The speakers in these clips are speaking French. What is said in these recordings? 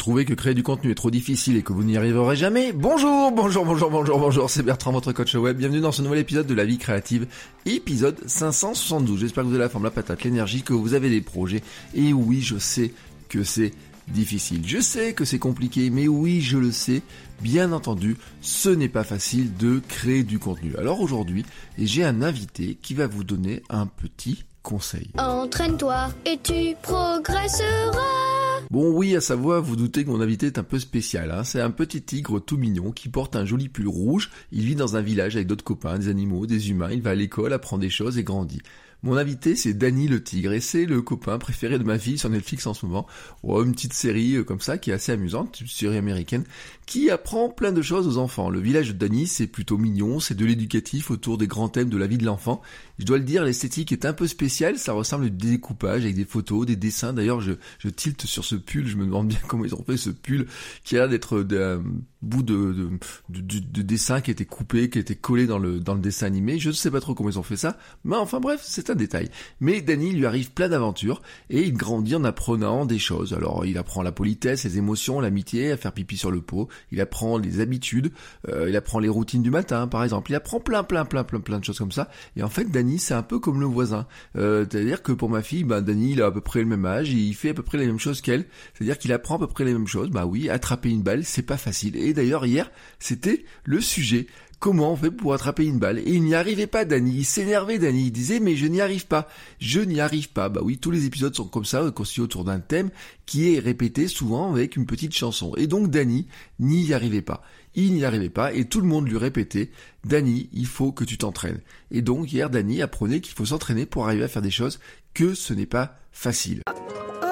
Trouvez que créer du contenu est trop difficile et que vous n'y arriverez jamais Bonjour, bonjour, bonjour, bonjour, bonjour, c'est Bertrand, votre coach web. Bienvenue dans ce nouvel épisode de La Vie Créative, épisode 572. J'espère que vous avez la forme, la patate, l'énergie, que vous avez des projets. Et oui, je sais que c'est difficile. Je sais que c'est compliqué, mais oui, je le sais. Bien entendu, ce n'est pas facile de créer du contenu. Alors aujourd'hui, j'ai un invité qui va vous donner un petit conseil. Entraîne-toi et tu progresseras. Bon oui, à sa voix, vous doutez que mon invité est un peu spécial. Hein. C'est un petit tigre tout mignon qui porte un joli pull rouge. Il vit dans un village avec d'autres copains, des animaux, des humains. Il va à l'école, apprend des choses et grandit. Mon invité, c'est Danny le Tigre, et c'est le copain préféré de ma fille sur Netflix en ce moment. Oh, une petite série euh, comme ça, qui est assez amusante, une série américaine, qui apprend plein de choses aux enfants. Le village de Danny, c'est plutôt mignon, c'est de l'éducatif autour des grands thèmes de la vie de l'enfant. Je dois le dire, l'esthétique est un peu spéciale, ça ressemble à du découpage avec des photos, des dessins. D'ailleurs, je, je tilte sur ce pull, je me demande bien comment ils ont fait ce pull, qui a l'air d'être d'un bout de, de, de, de, dessin qui a été coupé, qui a été collé dans le, dans le dessin animé. Je ne sais pas trop comment ils ont fait ça, mais enfin bref, c'est un détail. Mais Danny lui arrive plein d'aventures et il grandit en apprenant des choses. Alors il apprend la politesse, les émotions, l'amitié, à faire pipi sur le pot. Il apprend les habitudes, euh, il apprend les routines du matin par exemple. Il apprend plein plein plein plein plein de choses comme ça. Et en fait Danny c'est un peu comme le voisin. Euh, C'est-à-dire que pour ma fille, bah, Danny il a à peu près le même âge, il fait à peu près les mêmes choses qu'elle. C'est-à-dire qu'il apprend à peu près les mêmes choses. Bah oui, attraper une balle c'est pas facile. Et d'ailleurs hier c'était le sujet comment on fait pour attraper une balle? Et il n'y arrivait pas, Danny. Il s'énervait, Danny. Il disait, mais je n'y arrive pas. Je n'y arrive pas. Bah oui, tous les épisodes sont comme ça, constitués autour d'un thème qui est répété souvent avec une petite chanson. Et donc, Danny n'y arrivait pas. Il n'y arrivait pas et tout le monde lui répétait, Danny, il faut que tu t'entraînes. Et donc, hier, Danny apprenait qu'il faut s'entraîner pour arriver à faire des choses que ce n'est pas facile. Oh,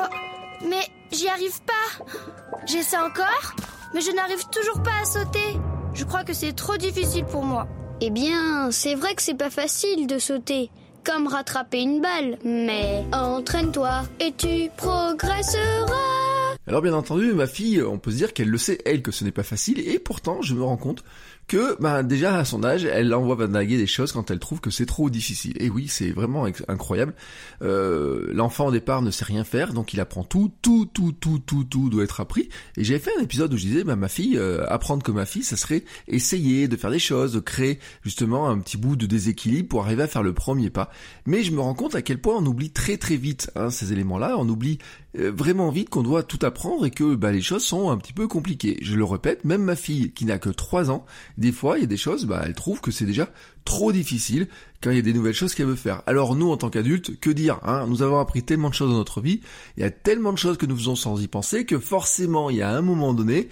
mais j'y arrive pas. J'essaie encore, mais je n'arrive toujours pas à sauter. Je crois que c'est trop difficile pour moi. Eh bien, c'est vrai que c'est pas facile de sauter, comme rattraper une balle, mais entraîne-toi et tu progresseras. Alors bien entendu, ma fille, on peut se dire qu'elle le sait, elle, que ce n'est pas facile, et pourtant, je me rends compte que bah, déjà à son âge, elle envoie vanaguer des choses quand elle trouve que c'est trop difficile. Et oui, c'est vraiment incroyable. Euh, L'enfant au départ ne sait rien faire, donc il apprend tout, tout, tout, tout, tout, tout doit être appris. Et j'avais fait un épisode où je disais, bah, ma fille, euh, apprendre comme ma fille, ça serait essayer de faire des choses, de créer justement un petit bout de déséquilibre pour arriver à faire le premier pas. Mais je me rends compte à quel point on oublie très très vite hein, ces éléments-là, on oublie euh, vraiment vite qu'on doit tout apprendre et que bah, les choses sont un petit peu compliquées. Je le répète, même ma fille qui n'a que 3 ans, des fois il y a des choses, bah, elle trouve que c'est déjà trop difficile quand il y a des nouvelles choses qu'elle veut faire. Alors nous en tant qu'adultes, que dire hein? Nous avons appris tellement de choses dans notre vie, il y a tellement de choses que nous faisons sans y penser que forcément il y a un moment donné,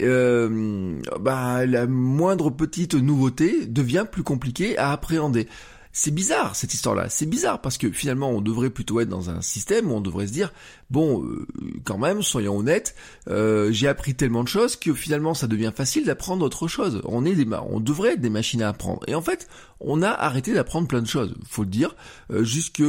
euh, bah, la moindre petite nouveauté devient plus compliquée à appréhender c'est bizarre cette histoire-là. C'est bizarre parce que finalement on devrait plutôt être dans un système où on devrait se dire bon, euh, quand même, soyons honnêtes, euh, j'ai appris tellement de choses que finalement ça devient facile d'apprendre autre chose. On est des, on devrait être des machines à apprendre. Et en fait, on a arrêté d'apprendre plein de choses. Faut le dire. Euh, jusque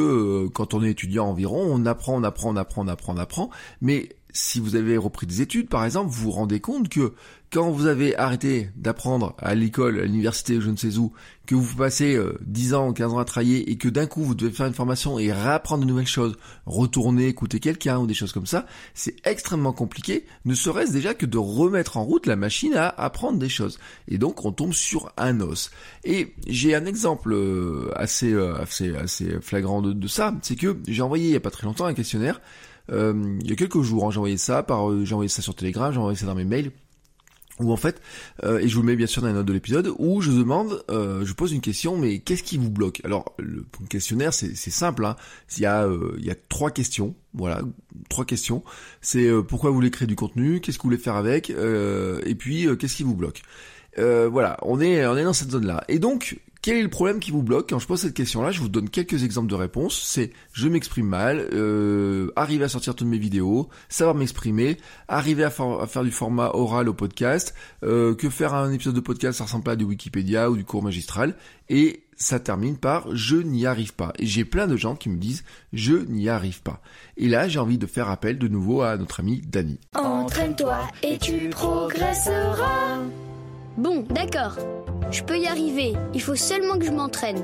quand on est étudiant environ, on apprend, on apprend, on apprend, on apprend, on apprend. Mais si vous avez repris des études, par exemple, vous vous rendez compte que quand vous avez arrêté d'apprendre à l'école, à l'université, je ne sais où, que vous passez 10 ans, 15 ans à travailler et que d'un coup vous devez faire une formation et réapprendre de nouvelles choses, retourner écouter quelqu'un ou des choses comme ça, c'est extrêmement compliqué, ne serait-ce déjà que de remettre en route la machine à apprendre des choses. Et donc on tombe sur un os. Et j'ai un exemple assez, assez, assez flagrant de, de ça, c'est que j'ai envoyé il y a pas très longtemps un questionnaire euh, il y a quelques jours, hein, j'ai envoyé ça par, euh, j'ai envoyé ça sur Telegram, j'ai envoyé ça dans mes mails. Où en fait, euh, et je vous le mets bien sûr dans les notes de l'épisode, où je demande, euh, je pose une question, mais qu'est-ce qui vous bloque? Alors le questionnaire, c'est simple, hein. il y a euh, il y a trois questions, voilà, trois questions. C'est pourquoi vous voulez créer du contenu, qu'est-ce que vous voulez faire avec, et puis qu'est-ce qui vous bloque? voilà, on est on est dans cette zone là. Et donc Quel est le problème qui vous bloque Quand je pose cette question-là, je vous donne quelques exemples de réponses. C'est je m'exprime mal, euh, arriver à sortir toutes mes vidéos, savoir m'exprimer, arriver à, faire du format oral au podcast, euh, que faire un épisode de podcast, ça ressemble à du Wikipédia ou du cours magistral, et ça termine par je n'y arrive pas. Et j'ai plein de gens qui me disent je n'y arrive pas. Et là, j'ai envie de faire appel de nouveau à notre ami Dani. Entraîne-toi et tu progresseras. Bon, d'accord. Je peux y arriver. Il faut seulement que je m'entraîne.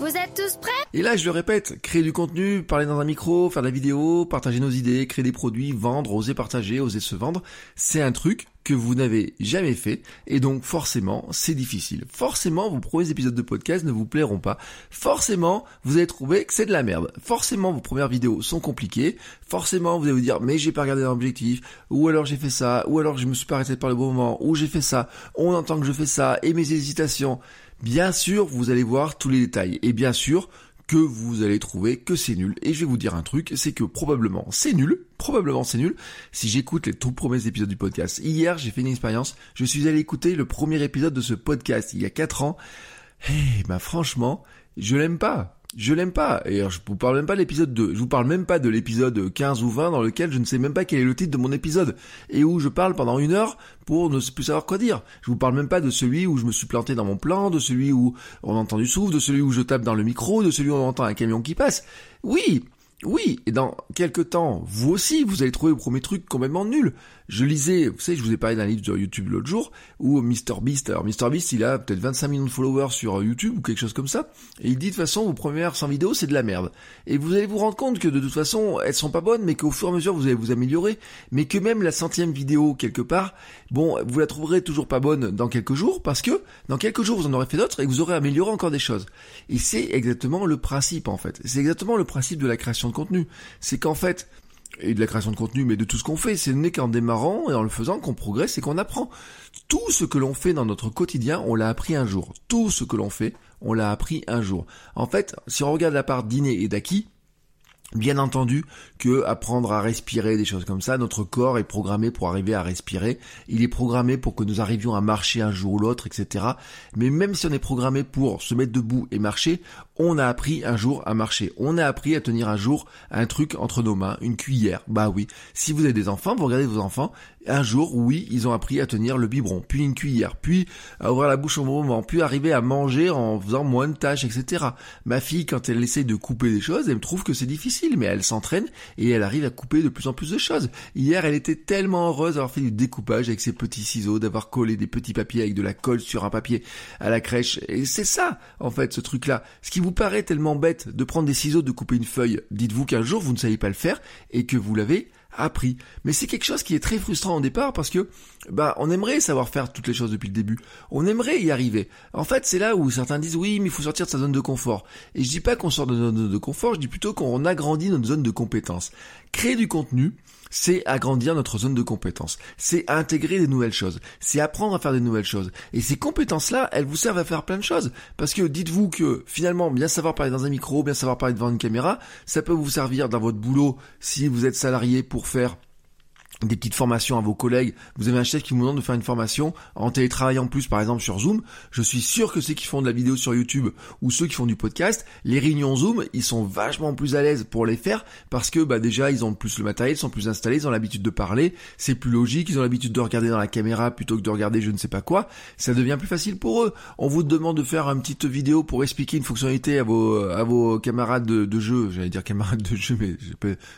Vous êtes tous prêts? Et là, je le répète, créer du contenu, parler dans un micro, faire de la vidéo, partager nos idées, créer des produits, vendre, oser partager, oser se vendre, c'est un truc que vous n'avez jamais fait et donc forcément c'est difficile. Forcément vos premiers épisodes de podcast ne vous plairont pas. Forcément vous allez trouver que c'est de la merde. Forcément vos premières vidéos sont compliquées. Forcément vous allez vous dire mais j'ai pas regardé l'objectif ou alors j'ai fait ça ou alors je me suis pas arrêté par le bon moment ou j'ai fait ça. On entend que je fais ça et mes hésitations. Bien sûr vous allez voir tous les détails et bien sûr que vous allez trouver que c'est nul. Et je vais vous dire un truc, c'est que probablement c'est nul, probablement c'est nul, si j'écoute les tout premiers épisodes du podcast. Hier, j'ai fait une expérience, je suis allé écouter le premier épisode de ce podcast il y a 4 ans. Eh ben franchement, je l'aime pas je l'aime pas. Et je vous parle même pas de l'épisode 2. Je vous parle même pas de l'épisode 15 ou 20 dans lequel je ne sais même pas quel est le titre de mon épisode. Et où je parle pendant une heure pour ne plus savoir quoi dire. Je vous parle même pas de celui où je me suis planté dans mon plan, de celui où on entend du souffle, de celui où je tape dans le micro, de celui où on entend un camion qui passe. Oui, oui, et dans quelques temps, vous aussi, vous allez trouver le premier truc complètement nul. Je lisais, vous savez, je vous ai parlé d'un livre sur YouTube l'autre jour, où MrBeast, alors MrBeast, il a peut-être 25 millions de followers sur YouTube ou quelque chose comme ça, et il dit de toute façon, vos premières 100 vidéos, c'est de la merde. Et vous allez vous rendre compte que de toute façon, elles sont pas bonnes, mais qu'au fur et à mesure, vous allez vous améliorer, mais que même la centième vidéo, quelque part, bon, vous la trouverez toujours pas bonne dans quelques jours, parce que dans quelques jours, vous en aurez fait d'autres, et vous aurez amélioré encore des choses. Et c'est exactement le principe, en fait. C'est exactement le principe de la création de contenu. C'est qu'en fait, et de la création de contenu, mais de tout ce qu'on fait. Ce n'est qu'en démarrant et en le faisant qu'on progresse et qu'on apprend. Tout ce que l'on fait dans notre quotidien, on l'a appris un jour. Tout ce que l'on fait, on l'a appris un jour. En fait, si on regarde la part d'inné et d'acquis, Bien entendu que apprendre à respirer, des choses comme ça, notre corps est programmé pour arriver à respirer, il est programmé pour que nous arrivions à marcher un jour ou l'autre, etc. Mais même si on est programmé pour se mettre debout et marcher, on a appris un jour à marcher. On a appris à tenir un jour un truc entre nos mains, une cuillère. Bah oui. Si vous avez des enfants, vous regardez vos enfants, un jour, oui, ils ont appris à tenir le biberon, puis une cuillère, puis à ouvrir la bouche au moment, puis arriver à manger en faisant moins de tâches, etc. Ma fille, quand elle essaye de couper des choses, elle me trouve que c'est difficile, mais elle s'entraîne et elle arrive à couper de plus en plus de choses. Hier, elle était tellement heureuse d'avoir fait du découpage avec ses petits ciseaux, d'avoir collé des petits papiers avec de la colle sur un papier à la crèche. Et c'est ça, en fait, ce truc-là. Ce qui vous paraît tellement bête de prendre des ciseaux, de couper une feuille, dites-vous qu'un jour vous ne savez pas le faire et que vous l'avez appris. Mais c'est quelque chose qui est très frustrant au départ parce que bah on aimerait savoir faire toutes les choses depuis le début. On aimerait y arriver. En fait, c'est là où certains disent oui, mais il faut sortir de sa zone de confort. Et je dis pas qu'on sort de notre zone de confort, je dis plutôt qu'on agrandit notre zone de compétence. Créer du contenu, c'est agrandir notre zone de compétences, c'est intégrer des nouvelles choses, c'est apprendre à faire des nouvelles choses. Et ces compétences-là, elles vous servent à faire plein de choses. Parce que dites-vous que finalement, bien savoir parler dans un micro, bien savoir parler devant une caméra, ça peut vous servir dans votre boulot si vous êtes salarié pour faire des petites formations à vos collègues, vous avez un chef qui vous demande de faire une formation en télétravail en plus par exemple sur Zoom, je suis sûr que ceux qui font de la vidéo sur YouTube ou ceux qui font du podcast, les réunions Zoom, ils sont vachement plus à l'aise pour les faire parce que bah déjà ils ont plus le matériel, ils sont plus installés, ils ont l'habitude de parler, c'est plus logique, ils ont l'habitude de regarder dans la caméra plutôt que de regarder je ne sais pas quoi, ça devient plus facile pour eux. On vous demande de faire une petite vidéo pour expliquer une fonctionnalité à vos à vos camarades de, jeu, j'allais dire camarades de jeu mais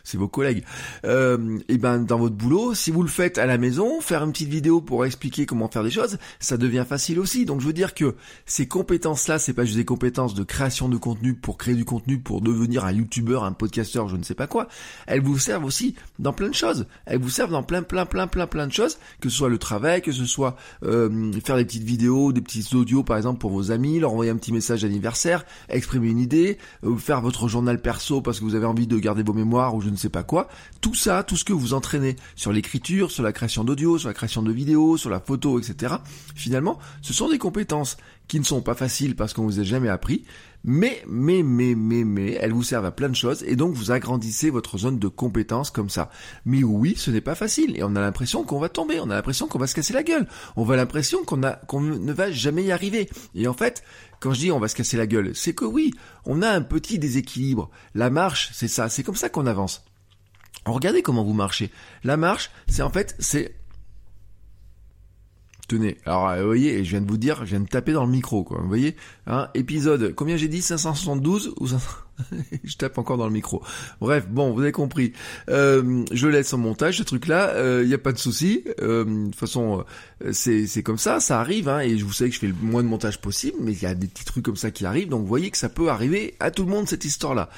c'est vos collègues. Euh, et ben dans votre boulot si vous le faites à la maison, faire une petite vidéo pour expliquer comment faire des choses, ça devient facile aussi. Donc je veux dire que ces compétences-là, c'est pas juste des compétences de création de contenu pour créer du contenu, pour devenir un youtubeur, un podcasteur, je ne sais pas quoi. Elles vous servent aussi dans plein de choses. Elles vous servent dans plein, plein, plein, plein, plein de choses, que ce soit le travail, que ce soit euh, faire des petites vidéos, des petits audios par exemple pour vos amis, leur envoyer un petit message d'anniversaire, exprimer une idée, euh, faire votre journal perso parce que vous avez envie de garder vos mémoires ou je ne sais pas quoi. Tout ça, tout ce que vous entraînez sur l'écriture, sur la création d'audio, sur la création de vidéos, sur la photo, etc. Finalement, ce sont des compétences qui ne sont pas faciles parce qu'on vous a jamais appris, mais, mais, mais, mais, mais, elles vous servent à plein de choses et donc vous agrandissez votre zone de compétences comme ça. Mais oui, ce n'est pas facile et on a l'impression qu'on va tomber, on a l'impression qu'on va se casser la gueule, on a l'impression qu'on qu'on ne va jamais y arriver. Et en fait, quand je dis on va se casser la gueule, c'est que oui, on a un petit déséquilibre. La marche, c'est ça, c'est comme ça qu'on avance. Regardez comment vous marchez. La marche, c'est en fait, c'est Tenez, alors euh, vous voyez, je viens de vous dire, je viens de taper dans le micro, quoi. Vous voyez, hein, épisode, combien j'ai dit 572 ou je tape encore dans le micro. Bref, bon, vous avez compris. Euh, je laisse en montage ce truc-là, il euh, n'y a pas de souci. De toute façon, c'est comme ça, ça arrive, hein, et je vous savez que je fais le moins de montage possible, mais il y a des petits trucs comme ça qui arrivent, donc vous voyez que ça peut arriver à tout le monde cette histoire-là.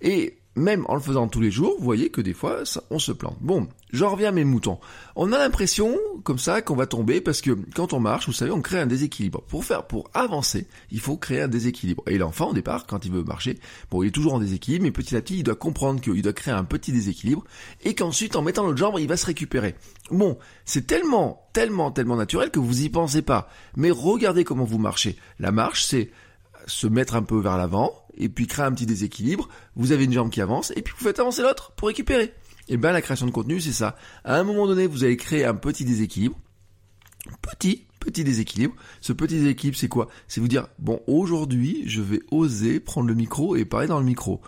Et même en le faisant tous les jours, vous voyez que des fois, on se plante. Bon, j'en reviens à mes moutons. On a l'impression, comme ça, qu'on va tomber parce que quand on marche, vous savez, on crée un déséquilibre. Pour faire, pour avancer, il faut créer un déséquilibre. Et l'enfant, au départ, quand il veut marcher, bon, il est toujours en déséquilibre, mais petit à petit, il doit comprendre qu'il doit créer un petit déséquilibre et qu'ensuite, en mettant l'autre jambe, il va se récupérer. Bon, c'est tellement, tellement, tellement naturel que vous y pensez pas. Mais regardez comment vous marchez. La marche, c'est se mettre un peu vers l'avant, et puis créer un petit déséquilibre, vous avez une jambe qui avance, et puis vous faites avancer l'autre pour récupérer. Et bien la création de contenu, c'est ça. À un moment donné, vous allez créer un petit déséquilibre, petit, petit déséquilibre. Ce petit déséquilibre, c'est quoi? C'est vous dire, bon, aujourd'hui, je vais oser prendre le micro et parler dans le micro.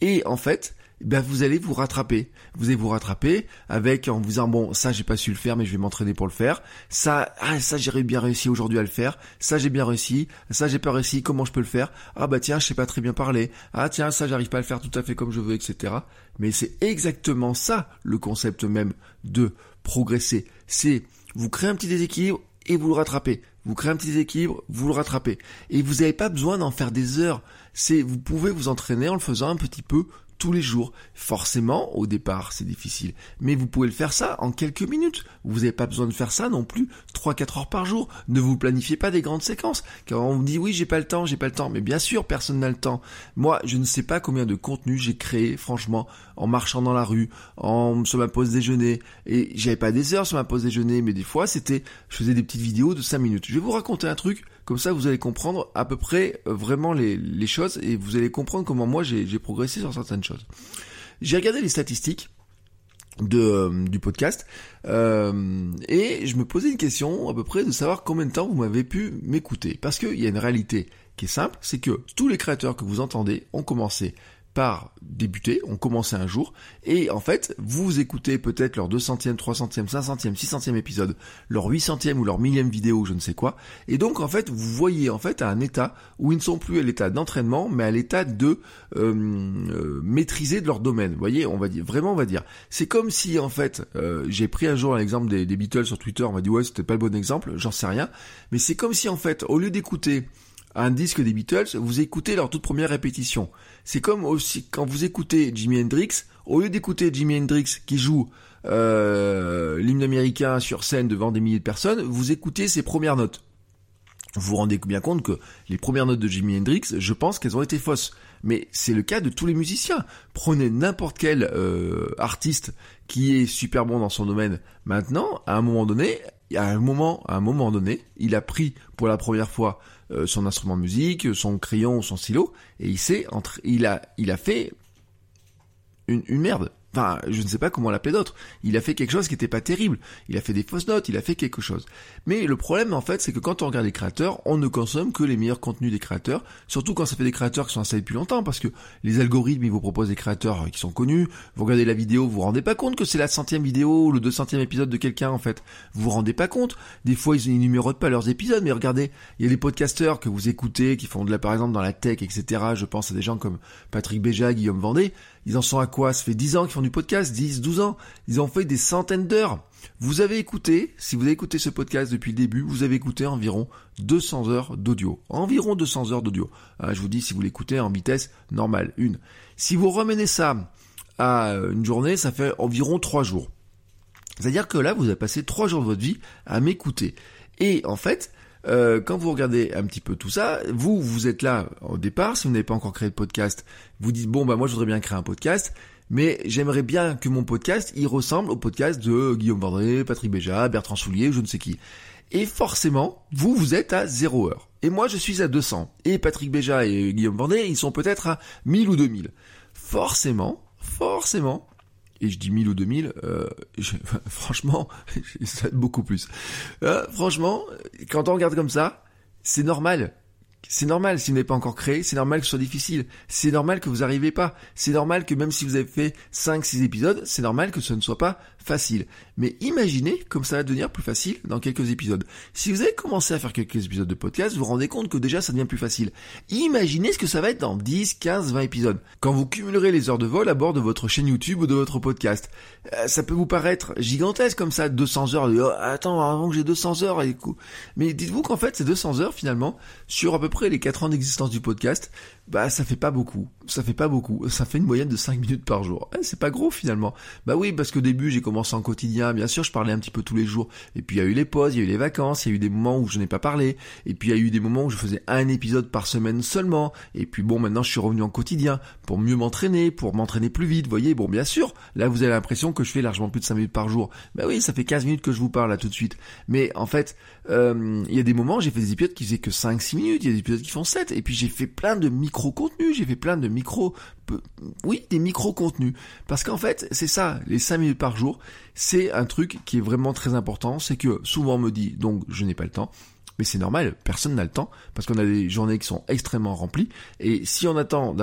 Et en fait, ben vous allez vous rattraper. Vous allez vous rattraper avec en vous disant bon ça j'ai pas su le faire mais je vais m'entraîner pour le faire. Ça ah ça j'ai bien réussi aujourd'hui à le faire. Ça j'ai bien réussi. Ça j'ai pas réussi. Comment je peux le faire? Ah bah tiens je sais pas très bien parler. Ah tiens ça j'arrive pas à le faire tout à fait comme je veux etc. Mais c'est exactement ça le concept même de progresser. C'est vous créez un petit déséquilibre et vous le rattrapez. Vous créez un petit déséquilibre, vous le rattrapez. Et vous n'avez pas besoin d'en faire des heures. C'est, vous pouvez vous entraîner en le faisant un petit peu tous les jours. Forcément, au départ, c'est difficile. Mais vous pouvez le faire ça en quelques minutes. Vous n'avez pas besoin de faire ça non plus 3-4 heures par jour. Ne vous planifiez pas des grandes séquences. Quand on vous dit oui, j'ai pas le temps, j'ai pas le temps. Mais bien sûr, personne n'a le temps. Moi, je ne sais pas combien de contenus j'ai créé, franchement, en marchant dans la rue, en, sur ma pause déjeuner. Et j'avais pas des heures sur ma pause déjeuner, mais des fois, c'était, je faisais des petites vidéos de 5 minutes. Je vais vous raconter un truc comme ça, vous allez comprendre à peu près euh, vraiment les, choses et vous allez comprendre comment moi j'ai progressé sur certaines choses. J'ai regardé les statistiques euh, du podcast euh, et je me posais une question à peu près de savoir combien de temps vous m'avez pu m'écouter parce qu'il y a une réalité qui est simple, c'est que tous les créateurs que vous entendez ont commencé par débuter, ont commencé un jour, et en fait, vous écoutez peut-être leur 200e, 300e, 500e, 600e épisode, leur 800e ou leur millième vidéo, je ne sais quoi, et donc en fait, vous voyez en fait à un état où ils ne sont plus à l'état d'entraînement, mais à l'état de euh, euh, maîtriser de leur domaine. Voyez, on va dire, vraiment on va dire. C'est comme si en fait, euh, j'ai pris un jour l'exemple des, des Beatles sur Twitter, on m'a dit ouais c'était pas le bon exemple, j'en sais rien, mais c'est comme si en fait, au lieu d'écouter un disque des Beatles, vous écoutez leur toute première répétition. C'est comme aussi quand vous écoutez Jimi Hendrix, au lieu d'écouter Jimi Hendrix qui joue euh, l'hymne américain sur scène devant des milliers de personnes, vous écoutez ses premières notes. Vous vous rendez bien compte que les premières notes de Jimi Hendrix, je pense qu'elles ont été fausses. Mais c'est le cas de tous les musiciens. Prenez n'importe quel euh, artiste qui est super bon dans son domaine. Maintenant, à un moment donné, à un moment, donné, il a pris pour la première fois son instrument de musique, son crayon, son stylo, et il s'est entre, il a, il a fait une, une merde. Enfin, je ne sais pas comment l'appeler d'autre. Il a fait quelque chose qui n'était pas terrible. Il a fait des fausses notes, il a fait quelque chose. Mais le problème, en fait, c'est que quand on regarde les créateurs, on ne consomme que les meilleurs contenus des créateurs, surtout quand ça fait des créateurs qui sont installés depuis longtemps, parce que les algorithmes, ils vous proposent des créateurs qui sont connus. Vous regardez la vidéo, vous vous rendez pas compte que c'est la centième vidéo ou le deux centième épisode de quelqu'un, en fait. Vous vous rendez pas compte. Des fois, ils numérotent pas leurs épisodes, mais regardez, il y a des podcasteurs que vous écoutez, qui font de la, par exemple, dans la tech, etc. Je pense à des gens comme Patrick Béja, Guillaume Vendée. Ils en sont à quoi? Ça fait 10 ans qu'ils font du podcast, 10, 12 ans. Ils ont fait des centaines d'heures. Vous avez écouté, si vous avez écouté ce podcast depuis le début, vous avez écouté environ 200 heures d'audio. Environ 200 heures d'audio. Ah, je vous dis, si vous l'écoutez en vitesse normale, une. Si vous remenez ça à une journée, ça fait environ 3 jours. C'est-à-dire que là, vous avez passé 3 jours de votre vie à m'écouter. Et en fait, euh, quand vous regardez un petit peu tout ça, vous, vous êtes là au départ, si vous n'avez pas encore créé de podcast, vous dites, bon, bah moi je voudrais bien créer un podcast, mais j'aimerais bien que mon podcast, il ressemble au podcast de Guillaume Vendré, Patrick Béja, Bertrand Soulier, je ne sais qui. Et forcément, vous, vous êtes à 0 heure. Et moi, je suis à 200. Et Patrick Béja et Guillaume Vendée, ils sont peut-être à 1000 ou 2000. Forcément, forcément, et je dis 1000 ou 2000, euh, franchement, ça va être beaucoup plus. Euh, franchement, quand on regarde comme ça, c'est normal. C'est normal si vous n'avez pas encore créé, c'est normal que ce soit difficile, c'est normal que vous n'arrivez pas, c'est normal que même si vous avez fait 5-6 épisodes, c'est normal que ce ne soit pas facile. Mais imaginez comme ça va devenir plus facile dans quelques épisodes. Si vous avez commencé à faire quelques épisodes de podcast, vous vous rendez compte que déjà ça devient plus facile. Imaginez ce que ça va être dans 10, 15, 20 épisodes. Quand vous cumulerez les heures de vol à bord de votre chaîne YouTube ou de votre podcast. Euh, ça peut vous paraître gigantesque comme ça, 200 heures. Oh, attends, avant que j'ai 200 heures, mais dites-vous qu'en fait, ces 200 heures finalement, sur à peu près les 4 ans d'existence du podcast, bah ça fait pas beaucoup. Ça fait pas beaucoup. Ça fait une moyenne de 5 minutes par jour. Eh, c'est pas gros finalement. Bah oui, parce qu'au début j'ai commencé en quotidien, bien sûr je parlais un petit peu tous les jours. Et puis il y a eu les pauses, il y a eu les vacances, il y a eu des moments où je n'ai pas parlé. Et puis il y a eu des moments où je faisais un épisode par semaine seulement. Et puis bon maintenant je suis revenu en quotidien pour mieux m'entraîner, pour m'entraîner plus vite. Voyez, bon bien sûr, là vous avez l'impression que je fais largement plus de 5 minutes par jour. Bah oui, ça fait 15 minutes que je vous parle là tout de suite. Mais en fait, euh, il y a des moments j'ai fait des épisodes qui faisaient que 5-6 minutes, il y a des épisodes qui font 7. Et puis j'ai fait plein de micro-contenus, j'ai fait plein de micro, oui, des micro-contenus. Parce qu'en fait, c'est ça, les 5 minutes par jour, c'est un truc qui est vraiment très important, c'est que souvent on me dit, donc je n'ai pas le temps, mais c'est normal, personne n'a le temps, parce qu'on a des journées qui sont extrêmement remplies, et si on attend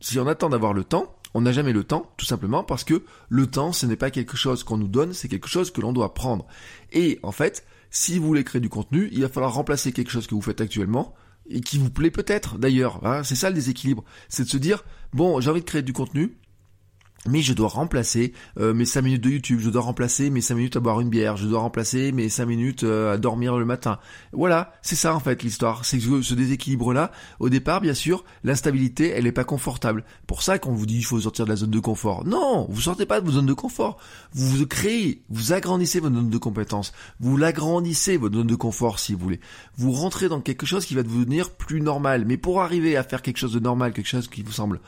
si on attend d'avoir le temps, on n'a jamais le temps, tout simplement parce que le temps, ce n'est pas quelque chose qu'on nous donne, c'est quelque chose que l'on doit prendre. Et en fait, si vous voulez créer du contenu, il va falloir remplacer quelque chose que vous faites actuellement et qui vous plaît peut-être d'ailleurs. Hein, c'est ça le déséquilibre, c'est de se dire bon j'ai envie de créer du contenu, mais je dois remplacer euh, mes 5 minutes de YouTube, je dois remplacer mes 5 minutes à boire une bière, je dois remplacer mes 5 minutes euh, à dormir le matin. Voilà, c'est ça en fait l'histoire. C'est que ce déséquilibre-là, au départ, bien sûr, l'instabilité, elle n'est pas confortable. Pour ça qu'on vous dit il faut sortir de la zone de confort. Non, vous sortez pas de votre zone de confort. Vous vous créez, vous agrandissez votre zone de compétence. Vous l'agrandissez, votre zone de confort, si vous voulez. Vous rentrez dans quelque chose qui va devenir plus normal. Mais pour arriver à faire quelque chose de normal, quelque chose qui vous semble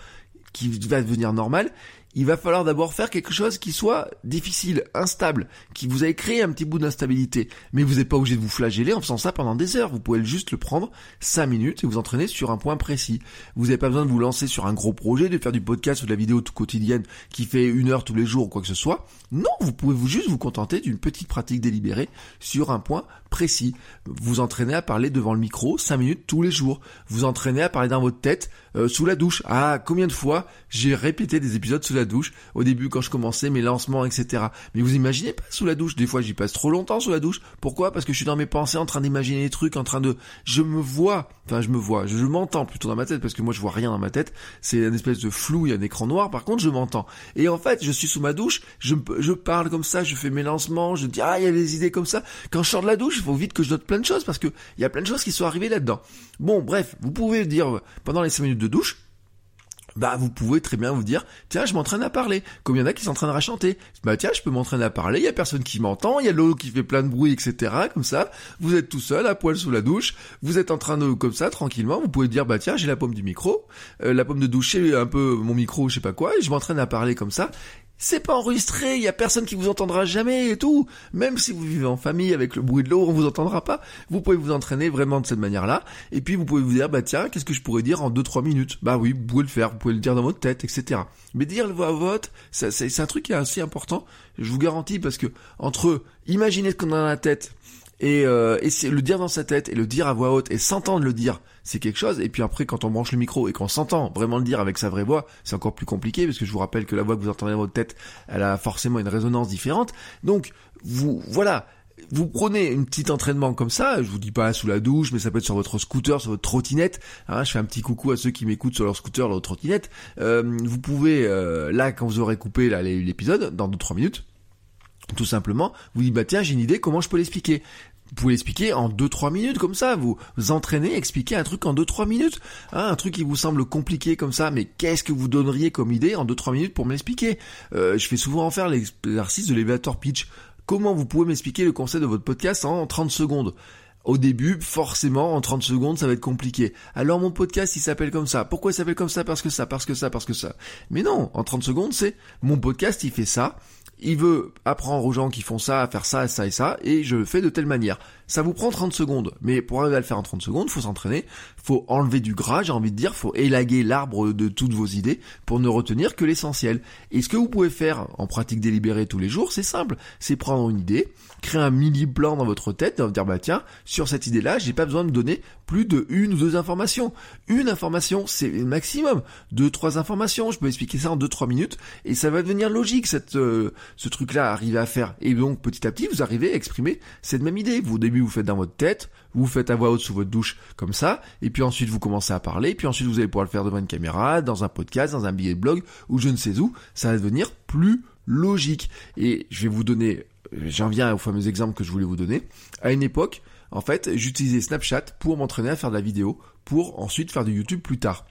qui va devenir normal, il va falloir d'abord faire quelque chose qui soit difficile, instable, qui vous ait créé un petit bout d'instabilité. Mais vous n'êtes pas obligé de vous flageller en faisant ça pendant des heures. Vous pouvez juste le prendre 5 minutes et vous entraîner sur un point précis. Vous n'avez pas besoin de vous lancer sur un gros projet, de faire du podcast ou de la vidéo tout quotidienne qui fait une heure tous les jours ou quoi que ce soit. Non, vous pouvez vous juste vous contenter d'une petite pratique délibérée sur un point précis. Vous entraînez à parler devant le micro 5 minutes tous les jours. Vous entraînez à parler dans votre tête euh, sous la douche. Ah, combien de fois j'ai répété des épisodes sous la douche? Au début quand je commençais mes lancements, etc. Mais vous imaginez pas sous la douche? Des fois, j'y passe trop longtemps sous la douche. Pourquoi? Parce que je suis dans mes pensées en train d'imaginer des trucs, en train de, je me vois, enfin je me vois, je, m'entends plutôt dans ma tête parce que moi je vois rien dans ma tête. C'est une espèce de flou, il y a un écran noir. Par contre, je m'entends. Et en fait, je suis sous ma douche, je, je parle comme ça, je fais mes lancements, je dis ah il y a des idées comme ça. Quand je sors de la douche, il faut vite que je note plein de choses parce que il y a plein de choses qui sont arrivées là-dedans. Bon, bref, vous pouvez dire pendant les 5 minutes de douche bah vous pouvez très bien vous dire tiens je m'entraîne à parler comme il y en a qui s'entraînent à chanter. Bah tiens je peux m'entraîner à parler il y a personne qui m'entend il y a l'eau qui fait plein de bruit etc comme ça. Vous êtes tout seul à poil sous la douche vous êtes en train de comme ça tranquillement vous pouvez dire bah tiens j'ai la pomme du micro euh, la pomme de douche un peu mon micro je sais pas quoi et je m'entraîne à parler comme ça c'est pas enregistré, il y a personne qui vous entendra jamais et tout. Même si vous vivez en famille avec le bruit de l'eau, on vous entendra pas. Vous pouvez vous entraîner vraiment de cette manière-là. Et puis vous pouvez vous dire, bah tiens, qu'est-ce que je pourrais dire en 2-3 minutes? Bah oui, vous pouvez le faire, vous pouvez le dire dans votre tête, etc. Mais dire le voix à vote, c'est un truc qui est assez important. Je vous garantis parce que entre imaginer ce qu'on a dans la tête et, euh, et le dire dans sa tête et le dire à voix haute et s'entendre le dire, c'est quelque chose. Et puis après, quand on branche le micro et qu'on s'entend vraiment le dire avec sa vraie voix, c'est encore plus compliqué parce que je vous rappelle que la voix que vous entendez dans votre tête, elle a forcément une résonance différente. Donc, vous, voilà. Vous prenez un petit entraînement comme ça, je vous dis pas sous la douche, mais ça peut être sur votre scooter, sur votre trottinette. Hein, je fais un petit coucou à ceux qui m'écoutent sur leur scooter, leur trottinette. Euh, vous pouvez, euh, là, quand vous aurez coupé l'épisode, dans 2-3 minutes, tout simplement, vous dites bah tiens j'ai une idée, comment je peux l'expliquer? Vous pouvez l'expliquer en 2-3 minutes comme ça, vous, vous entraînez, expliquer un truc en 2-3 minutes, hein, un truc qui vous semble compliqué comme ça, mais qu'est-ce que vous donneriez comme idée en 2-3 minutes pour m'expliquer euh, Je fais souvent en faire l'exercice de l'élévateur pitch. Comment vous pouvez m'expliquer le concept de votre podcast en 30 secondes? Au début, forcément, en 30 secondes, ça va être compliqué. Alors mon podcast, il s'appelle comme ça. Pourquoi il s'appelle comme ça? Parce que ça, parce que ça, parce que ça. Mais non, en 30 secondes, c'est mon podcast, il fait ça. Il veut apprendre aux gens qui font ça à faire ça, ça et ça, et je le fais de telle manière. Ça vous prend 30 secondes, mais pour arriver à le faire en 30 secondes, faut s'entraîner, faut enlever du gras, j'ai envie de dire, faut élaguer l'arbre de toutes vos idées pour ne retenir que l'essentiel. Et ce que vous pouvez faire en pratique délibérée tous les jours, c'est simple, c'est prendre une idée, créer un mini plan dans votre tête, et dire bah tiens, sur cette idée-là, j'ai pas besoin de donner plus de une ou deux informations. Une information, c'est le maximum. Deux, trois informations, je peux expliquer ça en deux, trois minutes, et ça va devenir logique, cette, euh, ce truc-là, arriver à faire. Et donc, petit à petit, vous arrivez à exprimer cette même idée. Vous, vous faites dans votre tête, vous faites à voix haute sous votre douche, comme ça, et puis ensuite, vous commencez à parler, puis ensuite, vous allez pouvoir le faire devant une caméra, dans un podcast, dans un billet de blog, ou je ne sais où. Ça va devenir plus logique. Et je vais vous donner, j'en viens au fameux exemple que je voulais vous donner. À une époque, en fait, j'utilisais Snapchat pour m'entraîner à faire de la vidéo, pour ensuite faire du YouTube plus tard.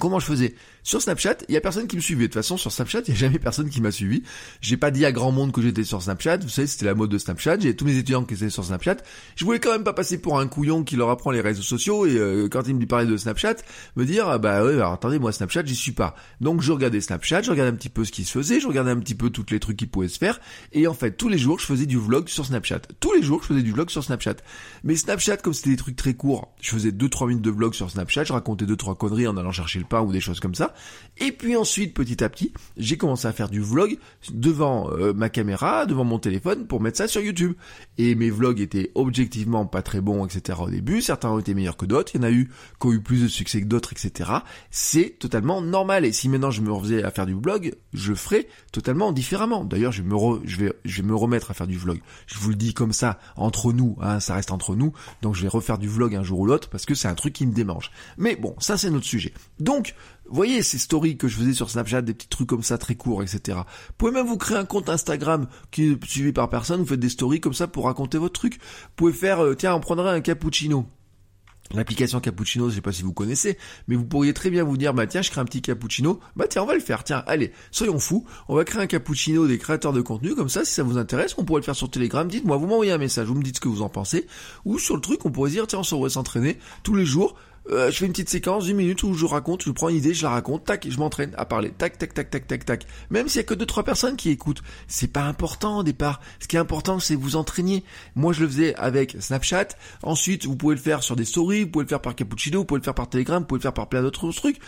Comment je faisais? Sur Snapchat, il y a personne qui me suivait. De toute façon, sur Snapchat, il y a jamais personne qui m'a suivi. J'ai pas dit à grand monde que j'étais sur Snapchat. Vous savez, c'était la mode de Snapchat. J'ai tous mes étudiants qui étaient sur Snapchat. Je voulais quand même pas passer pour un couillon qui leur apprend les réseaux sociaux et euh, quand ils me parlaient de Snapchat, me dire ah bah ouais, alors attendez, moi Snapchat, j'y suis pas. Donc je regardais Snapchat, je regardais un petit peu ce qui se faisait, je regardais un petit peu tous les trucs qui pouvaient se faire et en fait, tous les jours, je faisais du vlog sur Snapchat. Tous les jours, je faisais du vlog sur Snapchat. Mais Snapchat comme c'était des trucs très courts, je faisais 2 3 minutes de vlog sur Snapchat, je racontais deux trois conneries en allant chercher le pain ou des choses comme ça ça. Et puis ensuite, petit à petit, j'ai commencé à faire du vlog devant euh, ma caméra, devant mon téléphone pour mettre ça sur YouTube. Et mes vlogs étaient objectivement pas très bons, etc. au début. Certains ont été meilleurs que d'autres. Il y en a eu qui ont eu plus de succès que d'autres, etc. C'est totalement normal. Et si maintenant je me refaisais à faire du vlog, je ferais totalement différemment. D'ailleurs, je, me je, vais, je vais me remettre à faire du vlog. Je vous le dis comme ça, entre nous, hein, ça reste entre nous. Donc je vais refaire du vlog un jour ou l'autre parce que c'est un truc qui me démange. Mais bon, ça c'est notre sujet. Donc, voyez ces stories que je faisais sur Snapchat, des petits trucs comme ça très courts, etc. Vous pouvez même vous créer un compte Instagram qui est suivi par personne, vous faites des stories comme ça pour raconter votre truc. Vous pouvez faire, euh, tiens, on prendrait un cappuccino. L'application Cappuccino, je sais pas si vous connaissez, mais vous pourriez très bien vous dire, bah tiens, je crée un petit cappuccino, bah tiens, on va le faire, tiens, allez, soyons fous, on va créer un cappuccino des créateurs de contenu, comme ça, si ça vous intéresse, on pourrait le faire sur Telegram, dites-moi, vous m'envoyez un message, vous me dites ce que vous en pensez, ou sur le truc, on pourrait dire, tiens, on pourrait s'entraîner tous les jours, euh, je fais une petite séquence d'une minute où je raconte, je prends une idée, je la raconte, tac, je m'entraîne à parler, tac, tac, tac, tac, tac, tac. Même s'il y a que deux trois personnes qui écoutent, c'est pas important au départ. Ce qui est important, c'est vous entraîner. Moi, je le faisais avec Snapchat. Ensuite, vous pouvez le faire sur des stories, vous pouvez le faire par Cappuccino, vous pouvez le faire par Telegram, vous pouvez le faire par plein d'autres trucs.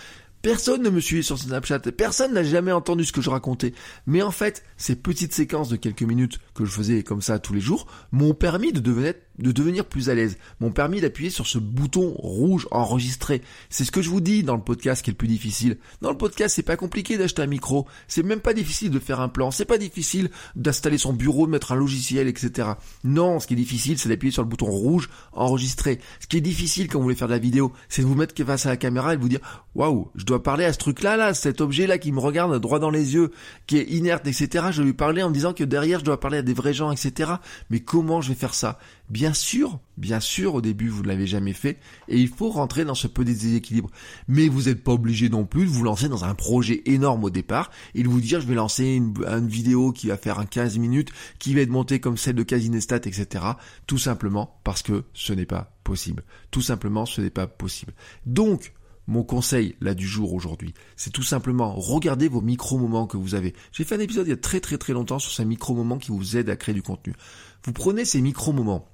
Personne ne me suivait sur Snapchat, personne n'a jamais entendu ce que je racontais. Mais en fait, ces petites séquences de quelques minutes que je faisais comme ça tous les jours m'ont permis de devenir, de devenir plus à l'aise, m'ont permis d'appuyer sur ce bouton rouge enregistré. C'est ce que je vous dis dans le podcast qui est le plus difficile. Dans le podcast, c'est pas compliqué d'acheter un micro, c'est même pas difficile de faire un plan, c'est pas difficile d'installer son bureau, de mettre un logiciel, etc. Non, ce qui est difficile, c'est d'appuyer sur le bouton rouge enregistré. Ce qui est difficile quand vous voulez faire de la vidéo, c'est de vous mettre face à la caméra et de vous dire, waouh, je dois parler à ce truc-là, là, cet objet-là qui me regarde droit dans les yeux, qui est inerte, etc. Je vais lui parler en disant que derrière, je dois parler à des vrais gens, etc. Mais comment je vais faire ça? Bien sûr, bien sûr, au début, vous ne l'avez jamais fait, et il faut rentrer dans ce peu déséquilibre. Mais vous n'êtes pas obligé non plus de vous lancer dans un projet énorme au départ, et de vous dire, je vais lancer une, vidéo qui va faire un 15 minutes, qui va être montée comme celle de Casinestat, etc. Tout simplement parce que ce n'est pas possible. Tout simplement, ce n'est pas possible. Donc, mon conseil là du jour aujourd'hui, c'est tout simplement regarder vos micro-moments que vous avez. J'ai fait un épisode il y a très très très longtemps sur ces micro-moments qui vous aident à créer du contenu. Vous prenez ces micro-moments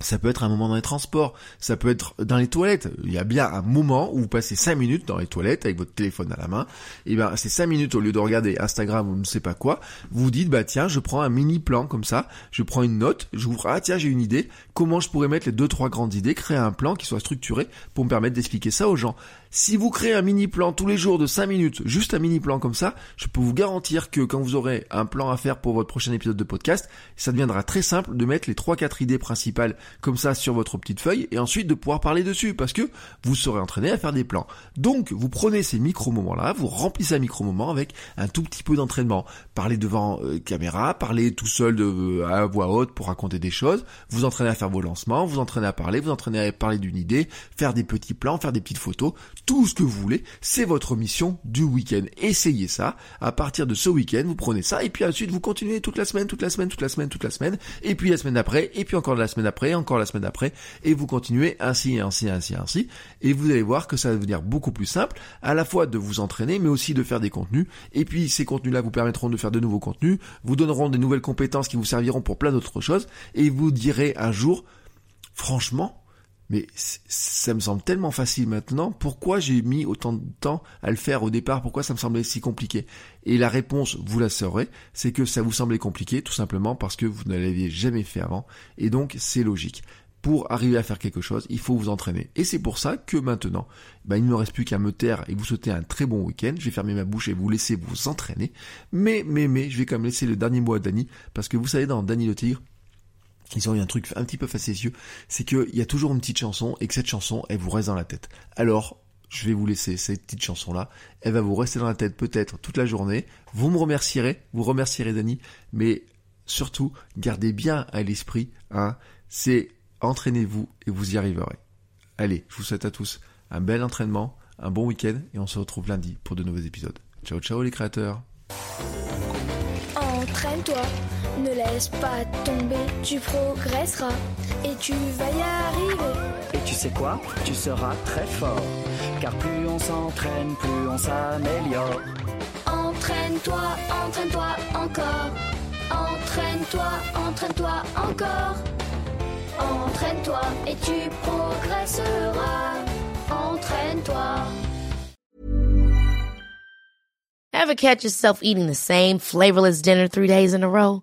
ça peut être un moment dans les transports, ça peut être dans les toilettes. Il y a bien un moment où vous passez 5 minutes dans les toilettes avec votre téléphone à la main. Et bien ces 5 minutes au lieu de regarder Instagram ou ne sais pas quoi, vous dites bah tiens je prends un mini plan comme ça, je prends une note, je vous ah tiens j'ai une idée, comment je pourrais mettre les deux trois grandes idées, créer un plan qui soit structuré pour me permettre d'expliquer ça aux gens. Si vous créez un mini plan tous les jours de 5 minutes, juste un mini plan comme ça, je peux vous garantir que quand vous aurez un plan à faire pour votre prochain épisode de podcast, ça deviendra très simple de mettre les 3-4 idées principales comme ça sur votre petite feuille et ensuite de pouvoir parler dessus parce que vous serez entraîné à faire des plans. Donc vous prenez ces micro-moments-là, vous remplissez un micro-moment avec un tout petit peu d'entraînement. Parler devant euh, caméra, parler tout seul de, euh, à voix haute pour raconter des choses, vous entraînez à faire vos lancements, vous entraînez à parler, vous entraînez à parler d'une idée, faire des petits plans, faire des petites photos tout ce que vous voulez, c'est votre mission du week-end. Essayez ça. À partir de ce week-end, vous prenez ça et puis ensuite vous continuez toute la semaine, toute la semaine, toute la semaine, toute la semaine, et puis la semaine d'après, et puis encore la semaine d'après, encore la semaine d'après, et vous continuez ainsi, ainsi, ainsi, ainsi, et vous allez voir que ça va devenir beaucoup plus simple, à la fois de vous entraîner, mais aussi de faire des contenus, et puis ces contenus-là vous permettront de faire de nouveaux contenus, vous donneront des nouvelles compétences qui vous serviront pour plein d'autres choses, et vous direz un jour, franchement, mais ça me semble tellement facile maintenant, pourquoi j'ai mis autant de temps à le faire au départ, pourquoi ça me semblait si compliqué? Et la réponse, vous la saurez, c'est que ça vous semblait compliqué tout simplement parce que vous ne l'aviez jamais fait avant, et donc c'est logique. Pour arriver à faire quelque chose, il faut vous entraîner. Et c'est pour ça que maintenant, ben, il ne me reste plus qu'à me taire et vous souhaiter un très bon week-end. Je vais fermer ma bouche et vous laisser vous entraîner. Mais, mais, mais, je vais quand même laisser le dernier mot à Dany, parce que vous savez, dans Dany le Tigre, ils ont eu un truc un petit peu facétieux, c'est qu'il y a toujours une petite chanson et que cette chanson, elle vous reste dans la tête. Alors, je vais vous laisser cette petite chanson-là. Elle va vous rester dans la tête peut-être toute la journée. Vous me remercierez, vous remercierez Dani, mais surtout, gardez bien à l'esprit, hein, c'est entraînez-vous et vous y arriverez. Allez, je vous souhaite à tous un bel entraînement, un bon week-end et on se retrouve lundi pour de nouveaux épisodes. Ciao ciao les créateurs Entraîne-toi, ne laisse pas tomber, tu progresseras et tu vas y arriver. Et tu sais quoi? Tu seras très fort, car plus on s'entraîne, plus on s'améliore. Entraîne-toi, entraîne-toi encore. Entraîne-toi, entraîne-toi encore. Entraîne-toi et tu progresseras. Entraîne-toi. Ever catch yourself eating the same flavorless dinner three days in a row?